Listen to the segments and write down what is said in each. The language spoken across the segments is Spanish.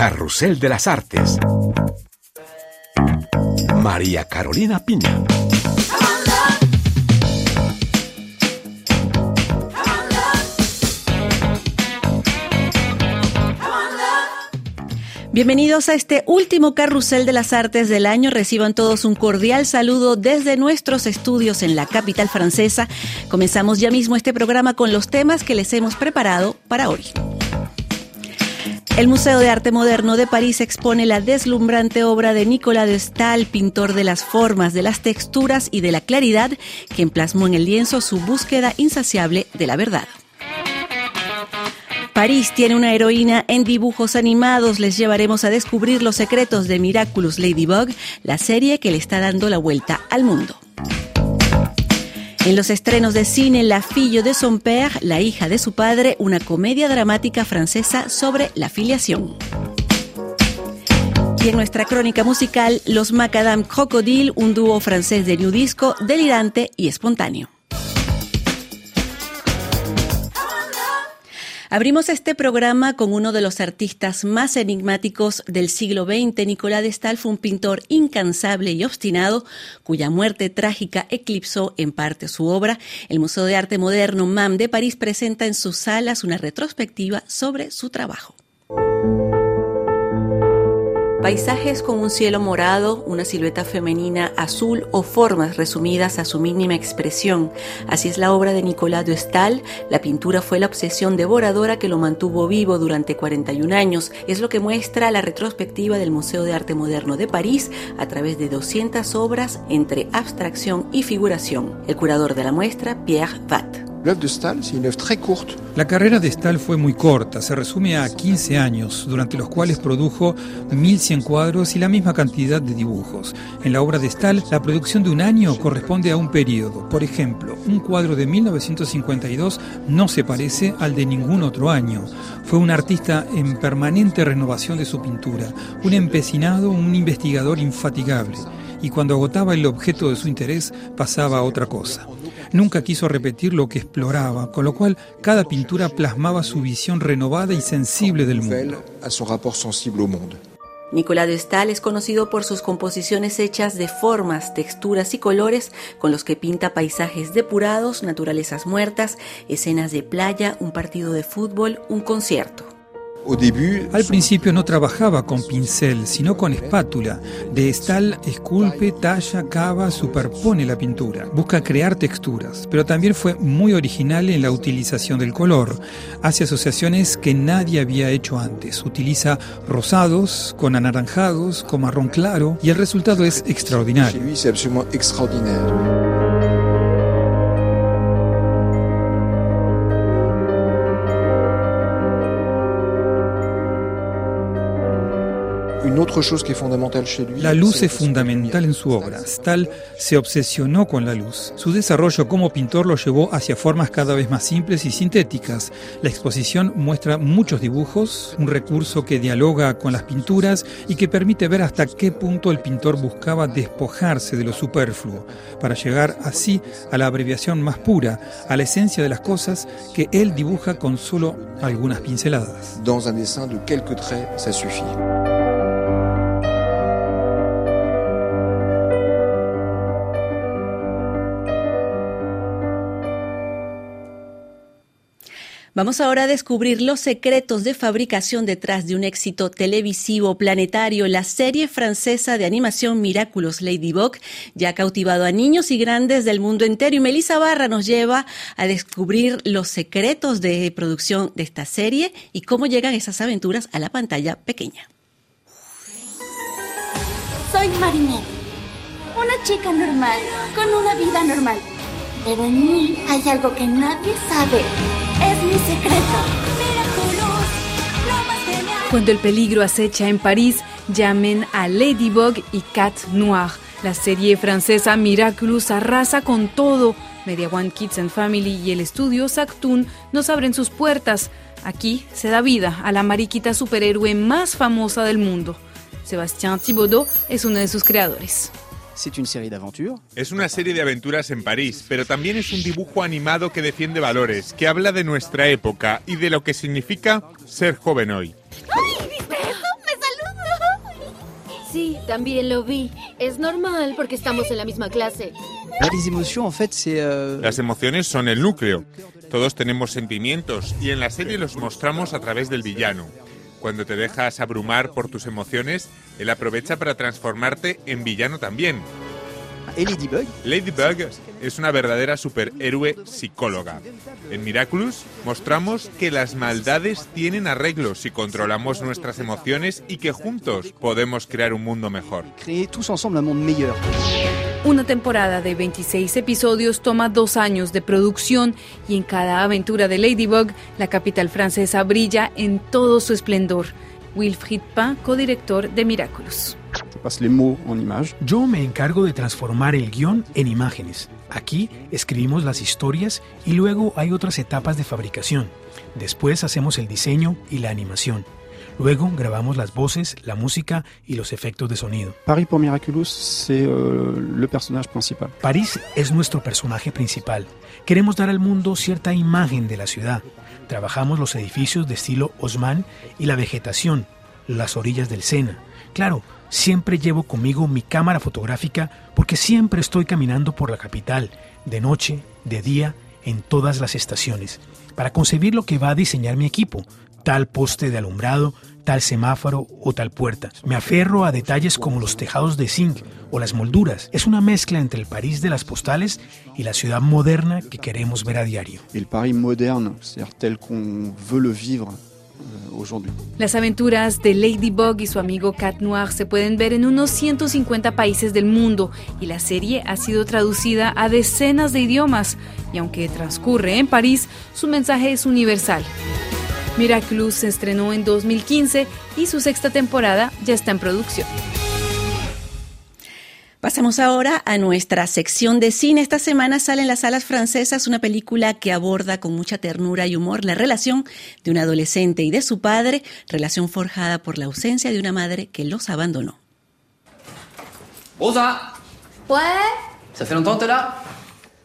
Carrusel de las Artes. María Carolina Piña. Bienvenidos a este último carrusel de las artes del año. Reciban todos un cordial saludo desde nuestros estudios en la capital francesa. Comenzamos ya mismo este programa con los temas que les hemos preparado para hoy. El Museo de Arte Moderno de París expone la deslumbrante obra de Nicolas de Stahl, pintor de las formas, de las texturas y de la claridad, quien plasmó en el lienzo su búsqueda insaciable de la verdad. París tiene una heroína en dibujos animados. Les llevaremos a descubrir los secretos de Miraculous Ladybug, la serie que le está dando la vuelta al mundo. En los estrenos de cine La fille de son père, la hija de su padre, una comedia dramática francesa sobre la filiación. Y en nuestra crónica musical, Los Macadam Crocodile, un dúo francés de new disco, delirante y espontáneo. Abrimos este programa con uno de los artistas más enigmáticos del siglo XX. Nicolás de Stahl fue un pintor incansable y obstinado, cuya muerte trágica eclipsó en parte su obra. El Museo de Arte Moderno MAM de París presenta en sus salas una retrospectiva sobre su trabajo. Paisajes con un cielo morado, una silueta femenina azul o formas resumidas a su mínima expresión. Así es la obra de Nicolas de Stahl. La pintura fue la obsesión devoradora que lo mantuvo vivo durante 41 años. Es lo que muestra la retrospectiva del Museo de Arte Moderno de París a través de 200 obras entre abstracción y figuración. El curador de la muestra, Pierre Vatt. La carrera de Stahl fue muy corta, se resume a 15 años, durante los cuales produjo 1100 cuadros y la misma cantidad de dibujos. En la obra de Stahl, la producción de un año corresponde a un periodo. Por ejemplo, un cuadro de 1952 no se parece al de ningún otro año. Fue un artista en permanente renovación de su pintura, un empecinado, un investigador infatigable. Y cuando agotaba el objeto de su interés, pasaba a otra cosa. Nunca quiso repetir lo que exploraba, con lo cual cada pintura plasmaba su visión renovada y sensible del mundo. Nicolás de Stahl es conocido por sus composiciones hechas de formas, texturas y colores con los que pinta paisajes depurados, naturalezas muertas, escenas de playa, un partido de fútbol, un concierto. Al principio no trabajaba con pincel, sino con espátula. De Stahl esculpe, talla, cava, superpone la pintura. Busca crear texturas, pero también fue muy original en la utilización del color. Hace asociaciones que nadie había hecho antes. Utiliza rosados con anaranjados, con marrón claro, y el resultado es extraordinario. La luz es fundamental en su obra. Stahl se obsesionó con la luz. Su desarrollo como pintor lo llevó hacia formas cada vez más simples y sintéticas. La exposición muestra muchos dibujos, un recurso que dialoga con las pinturas y que permite ver hasta qué punto el pintor buscaba despojarse de lo superfluo, para llegar así a la abreviación más pura, a la esencia de las cosas que él dibuja con solo algunas pinceladas. Dans un dessin de quelques traits, ça suffit. Vamos ahora a descubrir los secretos de fabricación detrás de un éxito televisivo planetario. La serie francesa de animación Miraculous Ladybug ya ha cautivado a niños y grandes del mundo entero y Melissa Barra nos lleva a descubrir los secretos de producción de esta serie y cómo llegan esas aventuras a la pantalla pequeña. Soy Marinette, una chica normal, con una vida normal. Pero en mí hay algo que nadie sabe. Cuando el peligro acecha en París, llamen a Ladybug y Cat Noir. La serie francesa Miraculous arrasa con todo. Media One Kids and Family y el estudio Sactoon nos abren sus puertas. Aquí se da vida a la mariquita superhéroe más famosa del mundo. Sébastien Thibaudot es uno de sus creadores. Es una serie de aventuras en París, pero también es un dibujo animado que defiende valores, que habla de nuestra época y de lo que significa ser joven hoy. ¡Ay! ¿Viste eso? Me Sí, también lo vi. Es normal porque estamos en la misma clase. Euh, Las emociones son el núcleo. Todos tenemos sentimientos y en la serie los mostramos a través del villano. Cuando te dejas abrumar por tus emociones, él aprovecha para transformarte en villano también. Ladybug? Ladybug es una verdadera superhéroe psicóloga. En Miraculous mostramos que las maldades tienen arreglo si controlamos nuestras emociones y que juntos podemos crear un mundo mejor. Una temporada de 26 episodios toma dos años de producción y en cada aventura de Ladybug, la capital francesa brilla en todo su esplendor. Wilfried Pain, codirector de Miraculous. Yo me encargo de transformar el guion en imágenes. Aquí escribimos las historias y luego hay otras etapas de fabricación. Después hacemos el diseño y la animación. Luego grabamos las voces, la música y los efectos de sonido. Paris pour Miraculous, c'est euh, le personnage principal. París es nuestro personaje principal. Queremos dar al mundo cierta imagen de la ciudad. Trabajamos los edificios de estilo Osman y la vegetación, las orillas del Sena. Claro, siempre llevo conmigo mi cámara fotográfica porque siempre estoy caminando por la capital, de noche, de día, en todas las estaciones, para concebir lo que va a diseñar mi equipo, tal poste de alumbrado, tal semáforo o tal puerta. Me aferro a detalles como los tejados de zinc o las molduras. Es una mezcla entre el París de las postales y la ciudad moderna que queremos ver a diario. El París moderne, tel qu'on veut le vivre Euh, Las aventuras de Ladybug y su amigo Cat Noir se pueden ver en unos 150 países del mundo y la serie ha sido traducida a decenas de idiomas y aunque transcurre en París, su mensaje es universal. Miraculous se estrenó en 2015 y su sexta temporada ya está en producción. Pasamos ahora a nuestra sección de cine. Esta semana sale en las salas francesas una película que aborda con mucha ternura y humor la relación de un adolescente y de su padre, relación forjada por la ausencia de una madre que los abandonó. Rosa Ouais Ça fait longtemps que t'es là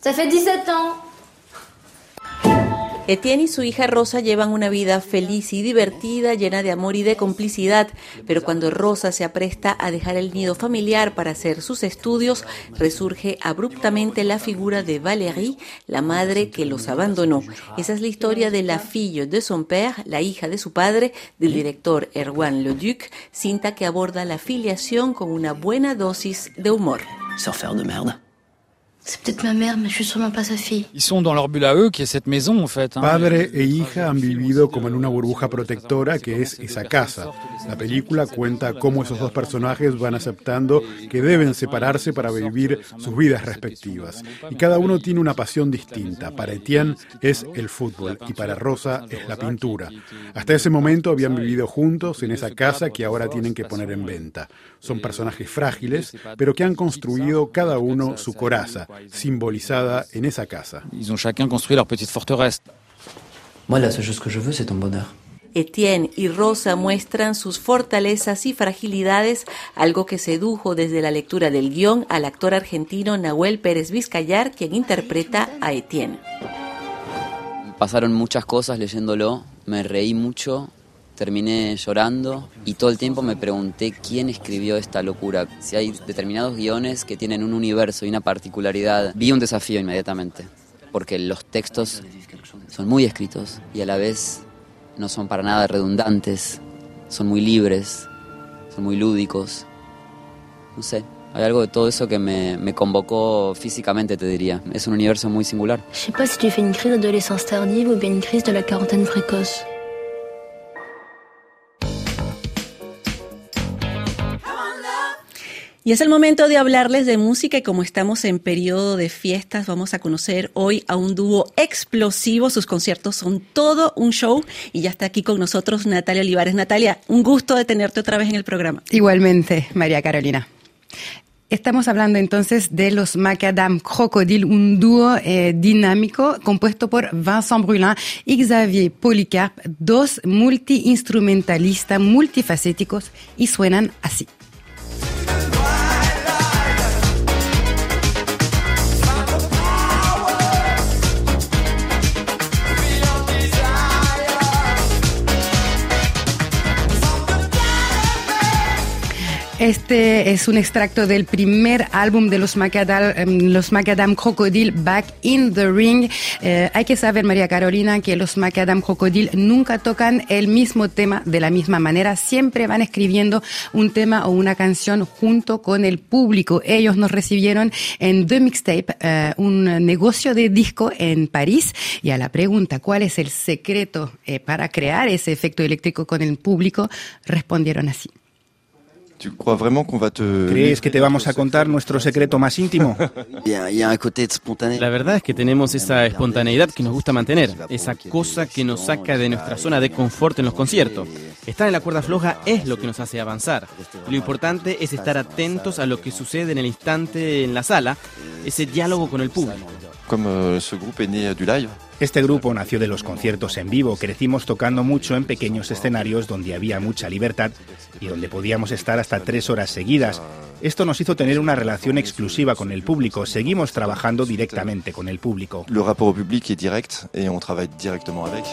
Ça fait 17 ans. Etienne y su hija Rosa llevan una vida feliz y divertida, llena de amor y de complicidad, pero cuando Rosa se apresta a dejar el nido familiar para hacer sus estudios, resurge abruptamente la figura de Valérie, la madre que los abandonó. Esa es la historia de La fille de son père, la hija de su padre, del director Erwan Leduc, cinta que aborda la filiación con una buena dosis de humor. de merda. Padre e hija han vivido como en una burbuja protectora que es esa casa. La película cuenta cómo esos dos personajes van aceptando que deben separarse para vivir sus vidas respectivas. Y cada uno tiene una pasión distinta. Para Etienne es el fútbol y para Rosa es la pintura. Hasta ese momento habían vivido juntos en esa casa que ahora tienen que poner en venta. Son personajes frágiles, pero que han construido cada uno su coraza simbolizada en esa casa. Ils ont chacun construit leur petite forteresse. Moi, la seule chose que je veux, c'est ton bonheur. Etienne y Rosa muestran sus fortalezas y fragilidades, algo que sedujo desde la lectura del guion al actor argentino Nahuel Pérez Vizcayar, quien interpreta a Etienne. Pasaron muchas cosas leyéndolo, me reí mucho, terminé llorando y todo el tiempo me pregunté quién escribió esta locura. Si hay determinados guiones que tienen un universo y una particularidad, vi un desafío inmediatamente, porque los textos son muy escritos y a la vez no son para nada redundantes, son muy libres, son muy lúdicos. No sé, hay algo de todo eso que me, me, convocó físicamente, te diría. Es un universo muy singular. Je sais pas si tu fais une crise d'adolescence tardive ou bien une de la quarantaine précoce. Y es el momento de hablarles de música y como estamos en periodo de fiestas, vamos a conocer hoy a un dúo explosivo. Sus conciertos son todo un show y ya está aquí con nosotros Natalia Olivares. Natalia, un gusto de tenerte otra vez en el programa. Igualmente, María Carolina. Estamos hablando entonces de los Macadam Crocodile, un dúo eh, dinámico compuesto por Vincent Brulin y Xavier Policarp, dos multiinstrumentalistas multifacéticos y suenan así. Este es un extracto del primer álbum de los Macadam, em, los Crocodile, Back in the Ring. Eh, hay que saber, María Carolina, que los Macadam Crocodile nunca tocan el mismo tema de la misma manera. Siempre van escribiendo un tema o una canción junto con el público. Ellos nos recibieron en The Mixtape, eh, un negocio de disco en París. Y a la pregunta, ¿cuál es el secreto eh, para crear ese efecto eléctrico con el público? Respondieron así. ¿Crees que te vamos a contar nuestro secreto más íntimo? La verdad es que tenemos esa espontaneidad que nos gusta mantener, esa cosa que nos saca de nuestra zona de confort en los conciertos. Estar en la cuerda floja es lo que nos hace avanzar. Lo importante es estar atentos a lo que sucede en el instante en la sala, ese diálogo con el público. Euh, este grupo nació de los conciertos en vivo, crecimos tocando mucho en pequeños escenarios donde había mucha libertad y donde podíamos estar hasta tres horas seguidas. Esto nos hizo tener una relación exclusiva con el público, seguimos trabajando directamente con el público. Le rapport au public est direct et on travaille directement avec.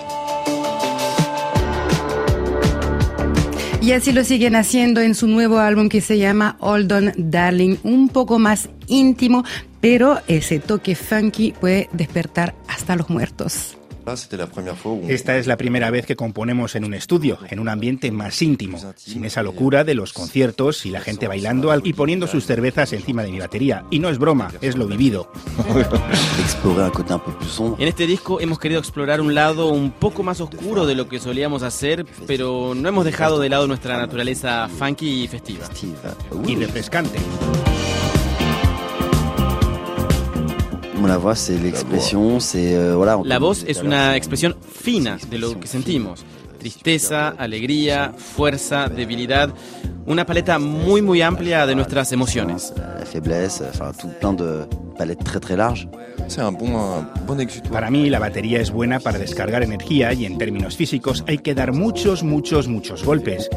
Y así lo siguen haciendo en su nuevo álbum que se llama Hold On Darling, un poco más íntimo, pero ese toque funky puede despertar hasta los muertos. Esta es la primera vez que componemos en un estudio, en un ambiente más íntimo, sin esa locura de los conciertos y la gente bailando y poniendo sus cervezas encima de mi batería. Y no es broma, es lo vivido. En este disco hemos querido explorar un lado un poco más oscuro de lo que solíamos hacer, pero no hemos dejado de lado nuestra naturaleza funky y festiva. Y refrescante. La voz, euh, La voz es una expresión fina de lo que sentimos. Tristeza, alegría, fuerza, debilidad, una paleta muy muy amplia de nuestras emociones. La faiblesse, enfin tout plein de palette très très large. Para mí la batería es buena para descargar energía y en términos físicos hay que dar muchos, muchos, muchos golpes.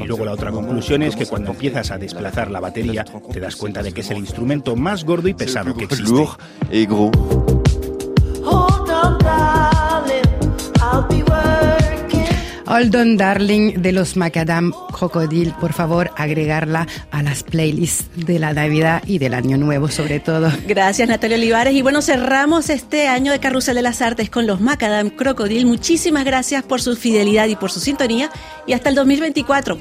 Y luego la otra conclusión es que cuando empiezas a desplazar la batería te das cuenta de que es el instrumento más gordo y pesado que existe. Hold Darling de los Macadam Crocodile, por favor, agregarla a las playlists de la Navidad y del Año Nuevo, sobre todo. Gracias, Natalia Olivares. Y bueno, cerramos este año de Carrusel de las Artes con los Macadam Crocodile. Muchísimas gracias por su fidelidad y por su sintonía. Y hasta el 2024.